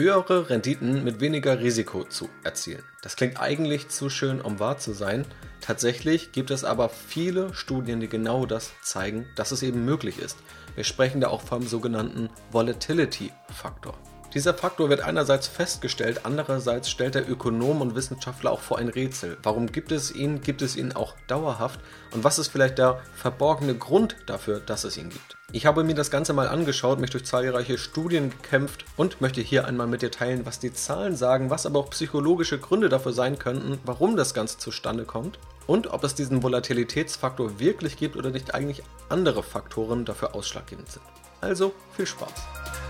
höhere Renditen mit weniger Risiko zu erzielen. Das klingt eigentlich zu schön, um wahr zu sein. Tatsächlich gibt es aber viele Studien, die genau das zeigen, dass es eben möglich ist. Wir sprechen da auch vom sogenannten Volatility-Faktor. Dieser Faktor wird einerseits festgestellt, andererseits stellt der Ökonom und Wissenschaftler auch vor ein Rätsel. Warum gibt es ihn? Gibt es ihn auch dauerhaft? Und was ist vielleicht der verborgene Grund dafür, dass es ihn gibt? Ich habe mir das Ganze mal angeschaut, mich durch zahlreiche Studien gekämpft und möchte hier einmal mit dir teilen, was die Zahlen sagen, was aber auch psychologische Gründe dafür sein könnten, warum das Ganze zustande kommt und ob es diesen Volatilitätsfaktor wirklich gibt oder nicht eigentlich andere Faktoren dafür ausschlaggebend sind. Also viel Spaß!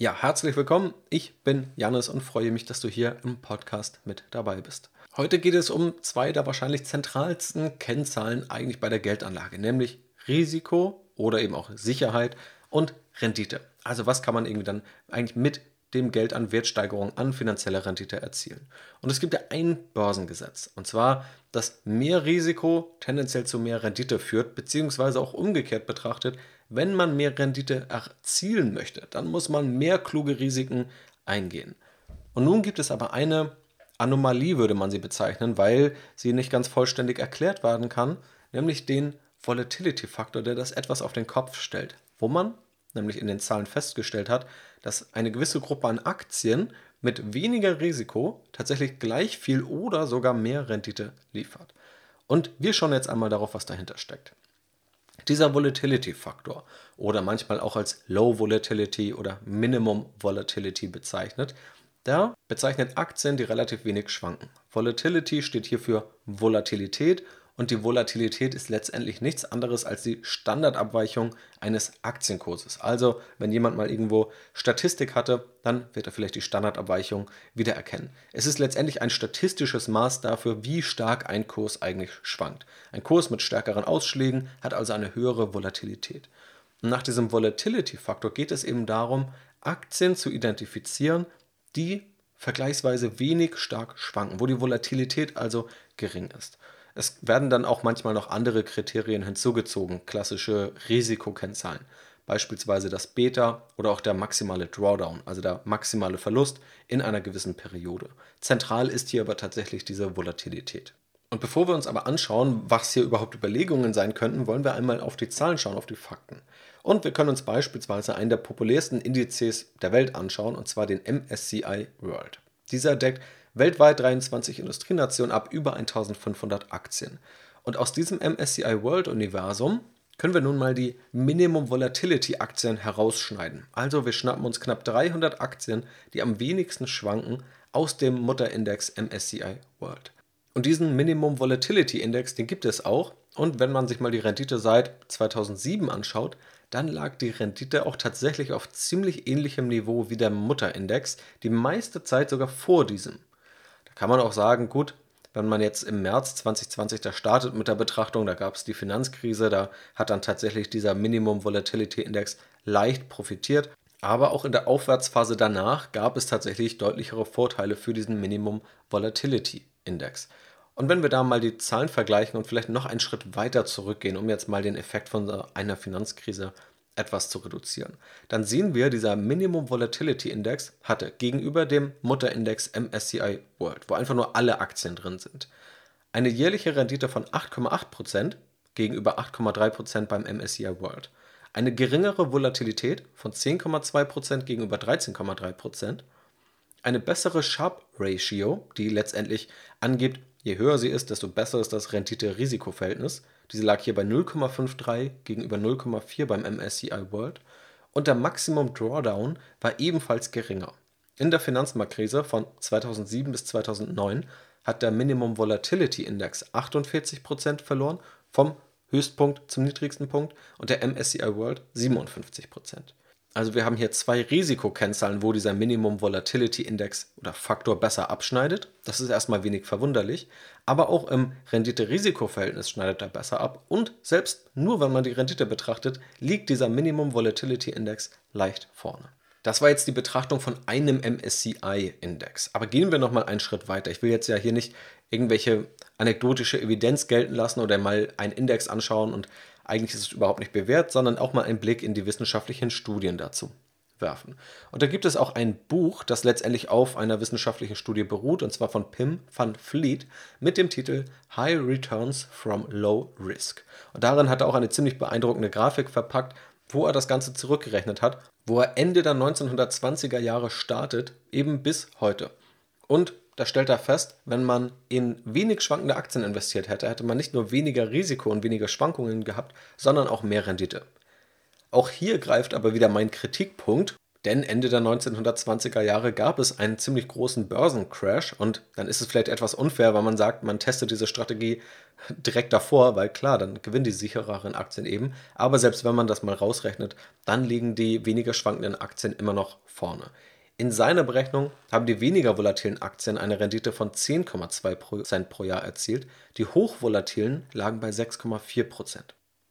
Ja, herzlich willkommen. Ich bin Janis und freue mich, dass du hier im Podcast mit dabei bist. Heute geht es um zwei der wahrscheinlich zentralsten Kennzahlen eigentlich bei der Geldanlage, nämlich Risiko oder eben auch Sicherheit und Rendite. Also was kann man irgendwie dann eigentlich mit dem Geld an Wertsteigerung, an finanzieller Rendite erzielen. Und es gibt ja ein Börsengesetz, und zwar, dass mehr Risiko tendenziell zu mehr Rendite führt, beziehungsweise auch umgekehrt betrachtet, wenn man mehr Rendite erzielen möchte, dann muss man mehr kluge Risiken eingehen. Und nun gibt es aber eine Anomalie, würde man sie bezeichnen, weil sie nicht ganz vollständig erklärt werden kann, nämlich den Volatility-Faktor, der das etwas auf den Kopf stellt, wo man nämlich in den Zahlen festgestellt hat, dass eine gewisse Gruppe an Aktien mit weniger Risiko tatsächlich gleich viel oder sogar mehr Rendite liefert. Und wir schauen jetzt einmal darauf, was dahinter steckt. Dieser Volatility-Faktor oder manchmal auch als Low Volatility oder Minimum Volatility bezeichnet, der bezeichnet Aktien, die relativ wenig schwanken. Volatility steht hier für Volatilität und die Volatilität ist letztendlich nichts anderes als die Standardabweichung eines Aktienkurses. Also, wenn jemand mal irgendwo Statistik hatte, dann wird er vielleicht die Standardabweichung wiedererkennen. Es ist letztendlich ein statistisches Maß dafür, wie stark ein Kurs eigentlich schwankt. Ein Kurs mit stärkeren Ausschlägen hat also eine höhere Volatilität. Und nach diesem Volatility-Faktor geht es eben darum, Aktien zu identifizieren, die vergleichsweise wenig stark schwanken, wo die Volatilität also gering ist. Es werden dann auch manchmal noch andere Kriterien hinzugezogen, klassische Risikokennzahlen, beispielsweise das Beta oder auch der maximale Drawdown, also der maximale Verlust in einer gewissen Periode. Zentral ist hier aber tatsächlich diese Volatilität. Und bevor wir uns aber anschauen, was hier überhaupt Überlegungen sein könnten, wollen wir einmal auf die Zahlen schauen, auf die Fakten. Und wir können uns beispielsweise einen der populärsten Indizes der Welt anschauen, und zwar den MSCI World. Dieser deckt weltweit 23 Industrienationen ab über 1500 Aktien. Und aus diesem MSCI World Universum können wir nun mal die Minimum Volatility Aktien herausschneiden. Also wir schnappen uns knapp 300 Aktien, die am wenigsten schwanken, aus dem Mutterindex MSCI World. Und diesen Minimum Volatility Index, den gibt es auch. Und wenn man sich mal die Rendite seit 2007 anschaut, dann lag die Rendite auch tatsächlich auf ziemlich ähnlichem Niveau wie der Mutterindex, die meiste Zeit sogar vor diesem kann man auch sagen, gut, wenn man jetzt im März 2020 da startet mit der Betrachtung, da gab es die Finanzkrise, da hat dann tatsächlich dieser Minimum Volatility Index leicht profitiert. Aber auch in der Aufwärtsphase danach gab es tatsächlich deutlichere Vorteile für diesen Minimum Volatility Index. Und wenn wir da mal die Zahlen vergleichen und vielleicht noch einen Schritt weiter zurückgehen, um jetzt mal den Effekt von einer Finanzkrise etwas zu reduzieren. Dann sehen wir, dieser Minimum Volatility Index hatte gegenüber dem Mutterindex MSCI World, wo einfach nur alle Aktien drin sind, eine jährliche Rendite von 8,8% gegenüber 8,3% beim MSCI World, eine geringere Volatilität von 10,2% gegenüber 13,3%, eine bessere Sharp Ratio, die letztendlich angibt, je höher sie ist, desto besser ist das Rendite-Risiko-Verhältnis, diese lag hier bei 0,53 gegenüber 0,4 beim MSCI World und der Maximum Drawdown war ebenfalls geringer. In der Finanzmarktkrise von 2007 bis 2009 hat der Minimum Volatility Index 48% verloren vom Höchstpunkt zum niedrigsten Punkt und der MSCI World 57%. Also wir haben hier zwei Risikokennzahlen, wo dieser Minimum Volatility Index oder Faktor besser abschneidet. Das ist erstmal wenig verwunderlich. Aber auch im Rendite-Risiko-Verhältnis schneidet er besser ab. Und selbst nur wenn man die Rendite betrachtet, liegt dieser Minimum Volatility Index leicht vorne. Das war jetzt die Betrachtung von einem MSCI-Index. Aber gehen wir nochmal einen Schritt weiter. Ich will jetzt ja hier nicht irgendwelche anekdotische Evidenz gelten lassen oder mal einen Index anschauen und eigentlich ist es überhaupt nicht bewährt, sondern auch mal einen Blick in die wissenschaftlichen Studien dazu werfen. Und da gibt es auch ein Buch, das letztendlich auf einer wissenschaftlichen Studie beruht, und zwar von Pim van Fleet mit dem Titel High Returns from Low Risk. Und darin hat er auch eine ziemlich beeindruckende Grafik verpackt, wo er das Ganze zurückgerechnet hat, wo er Ende der 1920er Jahre startet, eben bis heute. Und da stellt er fest, wenn man in wenig schwankende Aktien investiert hätte, hätte man nicht nur weniger Risiko und weniger Schwankungen gehabt, sondern auch mehr Rendite. Auch hier greift aber wieder mein Kritikpunkt, denn Ende der 1920er Jahre gab es einen ziemlich großen Börsencrash und dann ist es vielleicht etwas unfair, weil man sagt, man testet diese Strategie direkt davor, weil klar, dann gewinnen die sichereren Aktien eben. Aber selbst wenn man das mal rausrechnet, dann liegen die weniger schwankenden Aktien immer noch vorne. In seiner Berechnung haben die weniger volatilen Aktien eine Rendite von 10,2% pro Jahr erzielt, die hochvolatilen lagen bei 6,4%.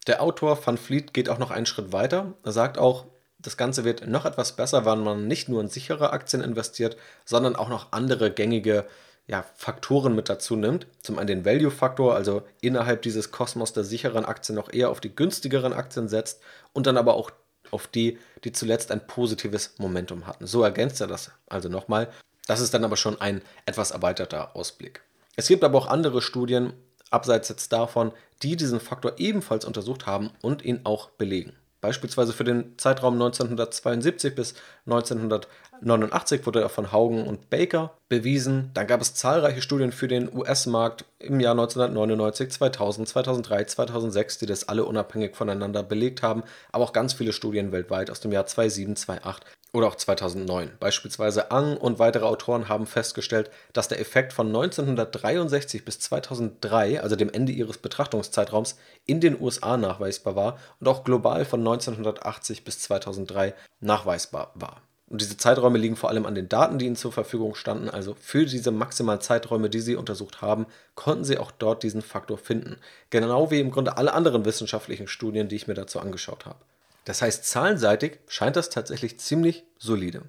Der Autor Van Fleet geht auch noch einen Schritt weiter. Er sagt auch, das Ganze wird noch etwas besser, wenn man nicht nur in sichere Aktien investiert, sondern auch noch andere gängige ja, Faktoren mit dazu nimmt. Zum einen den Value-Faktor, also innerhalb dieses Kosmos der sicheren Aktien noch eher auf die günstigeren Aktien setzt und dann aber auch auf die, die zuletzt ein positives Momentum hatten. So ergänzt er das also nochmal. Das ist dann aber schon ein etwas erweiterter Ausblick. Es gibt aber auch andere Studien, abseits jetzt davon, die diesen Faktor ebenfalls untersucht haben und ihn auch belegen. Beispielsweise für den Zeitraum 1972 bis 1989 wurde er von Haugen und Baker bewiesen. Dann gab es zahlreiche Studien für den US-Markt im Jahr 1999, 2000, 2003, 2006, die das alle unabhängig voneinander belegt haben, aber auch ganz viele Studien weltweit aus dem Jahr 2007, 2008 oder auch 2009. Beispielsweise Ang und weitere Autoren haben festgestellt, dass der Effekt von 1963 bis 2003, also dem Ende ihres Betrachtungszeitraums, in den USA nachweisbar war und auch global von 1980 bis 2003 nachweisbar war. Und diese Zeiträume liegen vor allem an den Daten, die ihnen zur Verfügung standen. Also für diese maximalen Zeiträume, die sie untersucht haben, konnten sie auch dort diesen Faktor finden. Genau wie im Grunde alle anderen wissenschaftlichen Studien, die ich mir dazu angeschaut habe. Das heißt, zahlenseitig scheint das tatsächlich ziemlich solide.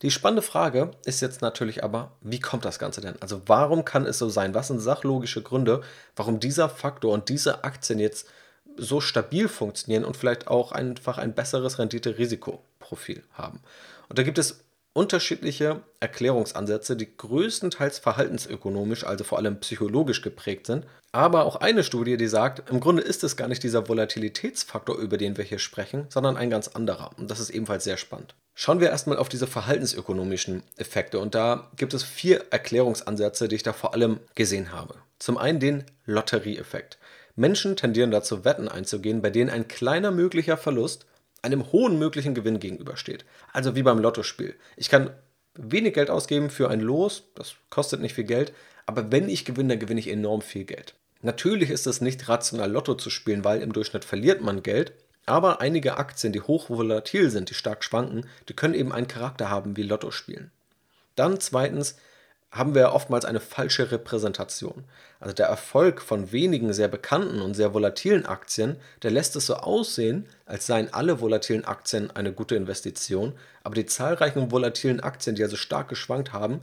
Die spannende Frage ist jetzt natürlich aber, wie kommt das Ganze denn? Also warum kann es so sein? Was sind sachlogische Gründe, warum dieser Faktor und diese Aktien jetzt so stabil funktionieren und vielleicht auch einfach ein besseres Rendite-Risikoprofil haben? Und da gibt es unterschiedliche Erklärungsansätze, die größtenteils verhaltensökonomisch, also vor allem psychologisch geprägt sind. Aber auch eine Studie, die sagt, im Grunde ist es gar nicht dieser Volatilitätsfaktor, über den wir hier sprechen, sondern ein ganz anderer. Und das ist ebenfalls sehr spannend. Schauen wir erstmal auf diese verhaltensökonomischen Effekte. Und da gibt es vier Erklärungsansätze, die ich da vor allem gesehen habe. Zum einen den Lotterieeffekt. Menschen tendieren dazu, Wetten einzugehen, bei denen ein kleiner möglicher Verlust einem hohen möglichen Gewinn gegenübersteht. Also wie beim Lottospiel. Ich kann wenig Geld ausgeben für ein Los, das kostet nicht viel Geld, aber wenn ich gewinne, dann gewinne ich enorm viel Geld. Natürlich ist es nicht rational, Lotto zu spielen, weil im Durchschnitt verliert man Geld, aber einige Aktien, die hoch volatil sind, die stark schwanken, die können eben einen Charakter haben wie Lotto spielen. Dann zweitens haben wir oftmals eine falsche Repräsentation. Also der Erfolg von wenigen sehr bekannten und sehr volatilen Aktien, der lässt es so aussehen, als seien alle volatilen Aktien eine gute Investition, aber die zahlreichen volatilen Aktien, die also stark geschwankt haben,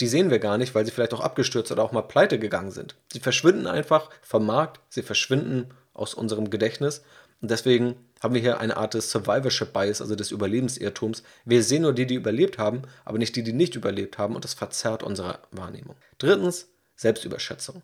die sehen wir gar nicht, weil sie vielleicht auch abgestürzt oder auch mal pleite gegangen sind. Sie verschwinden einfach vom Markt, sie verschwinden aus unserem Gedächtnis und deswegen haben wir hier eine Art des Survivorship Bias, also des Überlebensirrtums. Wir sehen nur die, die überlebt haben, aber nicht die, die nicht überlebt haben und das verzerrt unsere Wahrnehmung. Drittens, Selbstüberschätzung.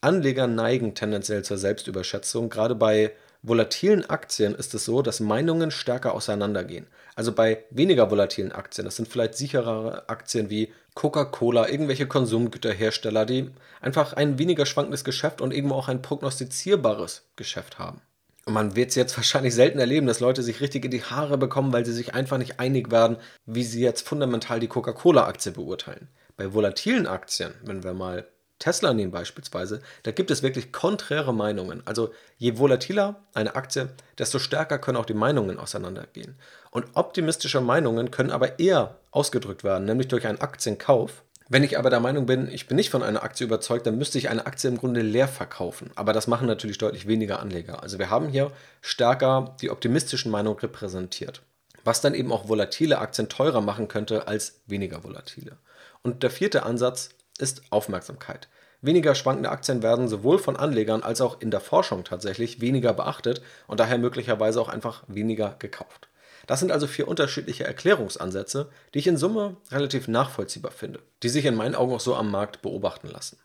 Anleger neigen tendenziell zur Selbstüberschätzung. Gerade bei volatilen Aktien ist es so, dass Meinungen stärker auseinandergehen. Also bei weniger volatilen Aktien, das sind vielleicht sicherere Aktien wie Coca-Cola, irgendwelche Konsumgüterhersteller, die einfach ein weniger schwankendes Geschäft und irgendwo auch ein prognostizierbares Geschäft haben. Man wird es jetzt wahrscheinlich selten erleben, dass Leute sich richtig in die Haare bekommen, weil sie sich einfach nicht einig werden, wie sie jetzt fundamental die Coca-Cola-Aktie beurteilen. Bei volatilen Aktien, wenn wir mal Tesla nehmen beispielsweise, da gibt es wirklich konträre Meinungen. Also je volatiler eine Aktie, desto stärker können auch die Meinungen auseinandergehen. Und optimistische Meinungen können aber eher ausgedrückt werden, nämlich durch einen Aktienkauf wenn ich aber der Meinung bin, ich bin nicht von einer Aktie überzeugt, dann müsste ich eine Aktie im Grunde leer verkaufen. Aber das machen natürlich deutlich weniger Anleger. Also wir haben hier stärker die optimistischen Meinungen repräsentiert. was dann eben auch volatile Aktien teurer machen könnte als weniger volatile. Und der vierte Ansatz ist Aufmerksamkeit. Weniger schwankende Aktien werden sowohl von Anlegern als auch in der Forschung tatsächlich weniger beachtet und daher möglicherweise auch einfach weniger gekauft. Das sind also vier unterschiedliche Erklärungsansätze, die ich in Summe relativ nachvollziehbar finde, die sich in meinen Augen auch so am Markt beobachten lassen.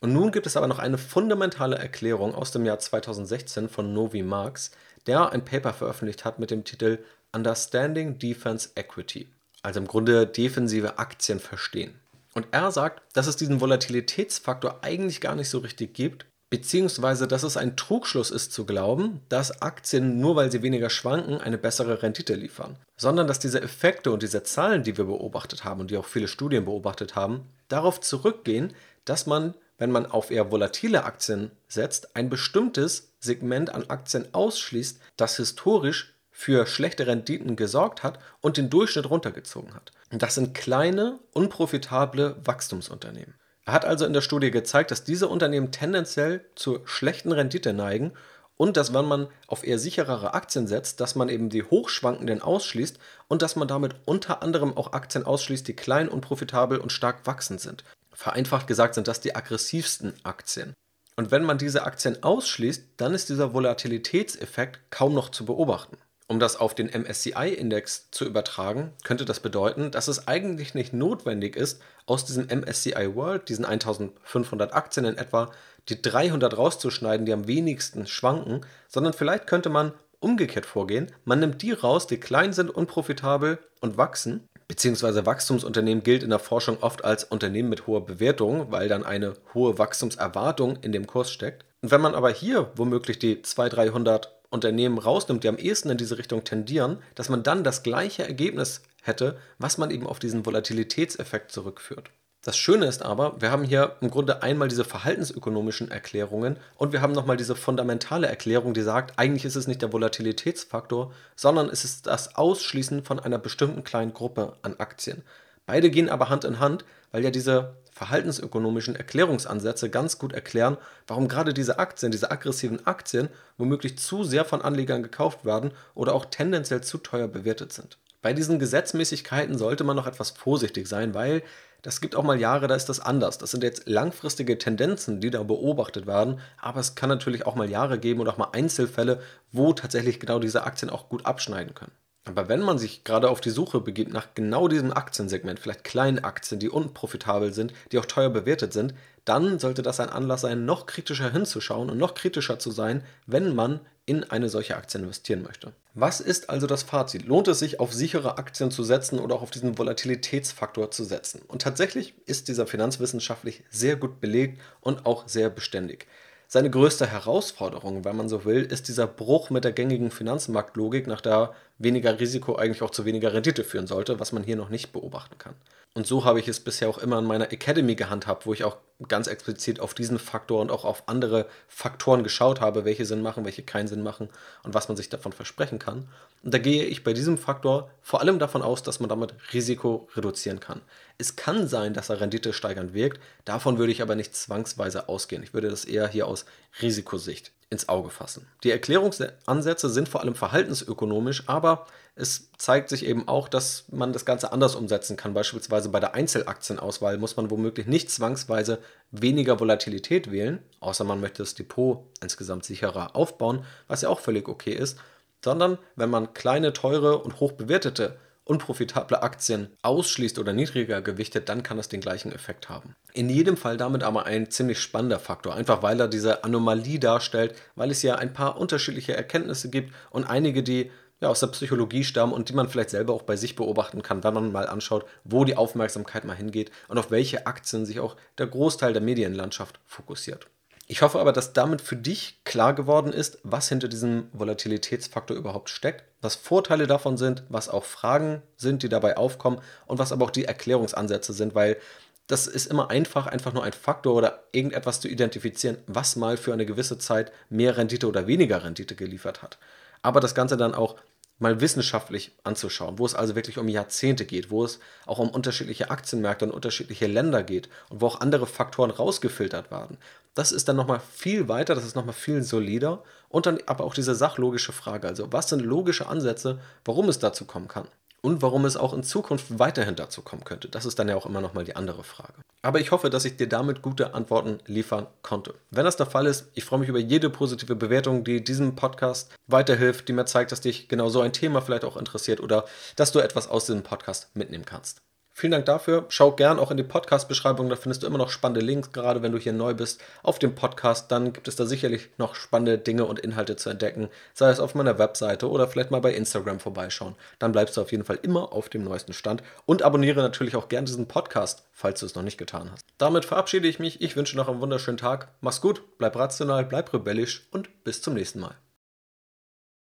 Und nun gibt es aber noch eine fundamentale Erklärung aus dem Jahr 2016 von Novi Marx, der ein Paper veröffentlicht hat mit dem Titel Understanding Defense Equity, also im Grunde defensive Aktien verstehen. Und er sagt, dass es diesen Volatilitätsfaktor eigentlich gar nicht so richtig gibt, beziehungsweise dass es ein Trugschluss ist zu glauben, dass Aktien nur weil sie weniger schwanken eine bessere Rendite liefern, sondern dass diese Effekte und diese Zahlen, die wir beobachtet haben und die auch viele Studien beobachtet haben, darauf zurückgehen, dass man, wenn man auf eher volatile Aktien setzt, ein bestimmtes Segment an Aktien ausschließt, das historisch für schlechte Renditen gesorgt hat und den Durchschnitt runtergezogen hat. Das sind kleine, unprofitable Wachstumsunternehmen. Er hat also in der Studie gezeigt, dass diese Unternehmen tendenziell zur schlechten Rendite neigen und dass wenn man auf eher sicherere Aktien setzt, dass man eben die hochschwankenden ausschließt und dass man damit unter anderem auch Aktien ausschließt, die klein, unprofitabel und stark wachsend sind. Vereinfacht gesagt sind das die aggressivsten Aktien. Und wenn man diese Aktien ausschließt, dann ist dieser Volatilitätseffekt kaum noch zu beobachten. Um das auf den MSCI-Index zu übertragen, könnte das bedeuten, dass es eigentlich nicht notwendig ist, aus diesem MSCI World, diesen 1500 Aktien in etwa, die 300 rauszuschneiden, die am wenigsten schwanken, sondern vielleicht könnte man umgekehrt vorgehen. Man nimmt die raus, die klein sind, unprofitabel und wachsen. Beziehungsweise Wachstumsunternehmen gilt in der Forschung oft als Unternehmen mit hoher Bewertung, weil dann eine hohe Wachstumserwartung in dem Kurs steckt. Und wenn man aber hier womöglich die 200, 300 Unternehmen rausnimmt, die am ehesten in diese Richtung tendieren, dass man dann das gleiche Ergebnis hätte, was man eben auf diesen Volatilitätseffekt zurückführt. Das Schöne ist aber, wir haben hier im Grunde einmal diese verhaltensökonomischen Erklärungen und wir haben nochmal diese fundamentale Erklärung, die sagt, eigentlich ist es nicht der Volatilitätsfaktor, sondern es ist das Ausschließen von einer bestimmten kleinen Gruppe an Aktien. Beide gehen aber Hand in Hand, weil ja diese verhaltensökonomischen Erklärungsansätze ganz gut erklären, warum gerade diese Aktien, diese aggressiven Aktien, womöglich zu sehr von Anlegern gekauft werden oder auch tendenziell zu teuer bewertet sind. Bei diesen Gesetzmäßigkeiten sollte man noch etwas vorsichtig sein, weil das gibt auch mal Jahre, da ist das anders. Das sind jetzt langfristige Tendenzen, die da beobachtet werden, aber es kann natürlich auch mal Jahre geben oder auch mal Einzelfälle, wo tatsächlich genau diese Aktien auch gut abschneiden können. Aber wenn man sich gerade auf die Suche begibt nach genau diesem Aktiensegment, vielleicht kleinen Aktien, die unprofitabel sind, die auch teuer bewertet sind, dann sollte das ein Anlass sein, noch kritischer hinzuschauen und noch kritischer zu sein, wenn man in eine solche Aktie investieren möchte. Was ist also das Fazit? Lohnt es sich, auf sichere Aktien zu setzen oder auch auf diesen Volatilitätsfaktor zu setzen? Und tatsächlich ist dieser finanzwissenschaftlich sehr gut belegt und auch sehr beständig. Seine größte Herausforderung, wenn man so will, ist dieser Bruch mit der gängigen Finanzmarktlogik, nach der weniger Risiko eigentlich auch zu weniger Rendite führen sollte, was man hier noch nicht beobachten kann. Und so habe ich es bisher auch immer in meiner Academy gehandhabt, wo ich auch ganz explizit auf diesen Faktor und auch auf andere Faktoren geschaut habe, welche Sinn machen, welche keinen Sinn machen und was man sich davon versprechen kann. Und da gehe ich bei diesem Faktor vor allem davon aus, dass man damit Risiko reduzieren kann. Es kann sein, dass er Rendite steigernd wirkt, davon würde ich aber nicht zwangsweise ausgehen. Ich würde das eher hier aus Risikosicht ins Auge fassen. Die Erklärungsansätze sind vor allem verhaltensökonomisch, aber es zeigt sich eben auch, dass man das Ganze anders umsetzen kann. Beispielsweise bei der Einzelaktienauswahl muss man womöglich nicht zwangsweise weniger Volatilität wählen, außer man möchte das Depot insgesamt sicherer aufbauen, was ja auch völlig okay ist, sondern wenn man kleine, teure und hoch bewertete unprofitable Aktien ausschließt oder niedriger gewichtet, dann kann das den gleichen Effekt haben. In jedem Fall damit aber ein ziemlich spannender Faktor, einfach weil er diese Anomalie darstellt, weil es ja ein paar unterschiedliche Erkenntnisse gibt und einige, die ja, aus der Psychologie stammen und die man vielleicht selber auch bei sich beobachten kann, wenn man mal anschaut, wo die Aufmerksamkeit mal hingeht und auf welche Aktien sich auch der Großteil der Medienlandschaft fokussiert. Ich hoffe aber, dass damit für dich klar geworden ist, was hinter diesem Volatilitätsfaktor überhaupt steckt, was Vorteile davon sind, was auch Fragen sind, die dabei aufkommen und was aber auch die Erklärungsansätze sind, weil das ist immer einfach, einfach nur ein Faktor oder irgendetwas zu identifizieren, was mal für eine gewisse Zeit mehr Rendite oder weniger Rendite geliefert hat. Aber das Ganze dann auch mal wissenschaftlich anzuschauen, wo es also wirklich um Jahrzehnte geht, wo es auch um unterschiedliche Aktienmärkte und unterschiedliche Länder geht und wo auch andere Faktoren rausgefiltert werden. Das ist dann nochmal viel weiter, das ist nochmal viel solider. Und dann aber auch diese sachlogische Frage. Also, was sind logische Ansätze, warum es dazu kommen kann? Und warum es auch in Zukunft weiterhin dazu kommen könnte. Das ist dann ja auch immer nochmal die andere Frage. Aber ich hoffe, dass ich dir damit gute Antworten liefern konnte. Wenn das der Fall ist, ich freue mich über jede positive Bewertung, die diesem Podcast weiterhilft, die mir zeigt, dass dich genau so ein Thema vielleicht auch interessiert oder dass du etwas aus diesem Podcast mitnehmen kannst. Vielen Dank dafür. Schau gern auch in die Podcast-Beschreibung, da findest du immer noch spannende Links, gerade wenn du hier neu bist auf dem Podcast. Dann gibt es da sicherlich noch spannende Dinge und Inhalte zu entdecken, sei es auf meiner Webseite oder vielleicht mal bei Instagram vorbeischauen. Dann bleibst du auf jeden Fall immer auf dem neuesten Stand und abonniere natürlich auch gern diesen Podcast, falls du es noch nicht getan hast. Damit verabschiede ich mich. Ich wünsche noch einen wunderschönen Tag. Mach's gut, bleib rational, bleib rebellisch und bis zum nächsten Mal.